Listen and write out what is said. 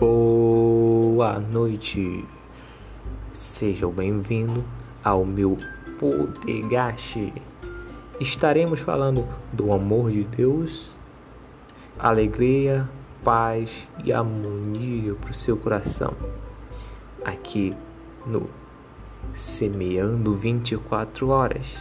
Boa noite, sejam bem-vindos ao meu podcast. Estaremos falando do amor de Deus, alegria, paz e harmonia para o seu coração. Aqui no Semeando 24 Horas.